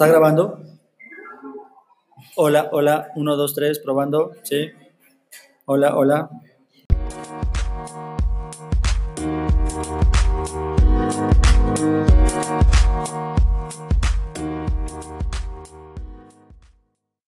¿Está grabando? Hola, hola, 1, 2, 3, probando, sí. Hola, hola.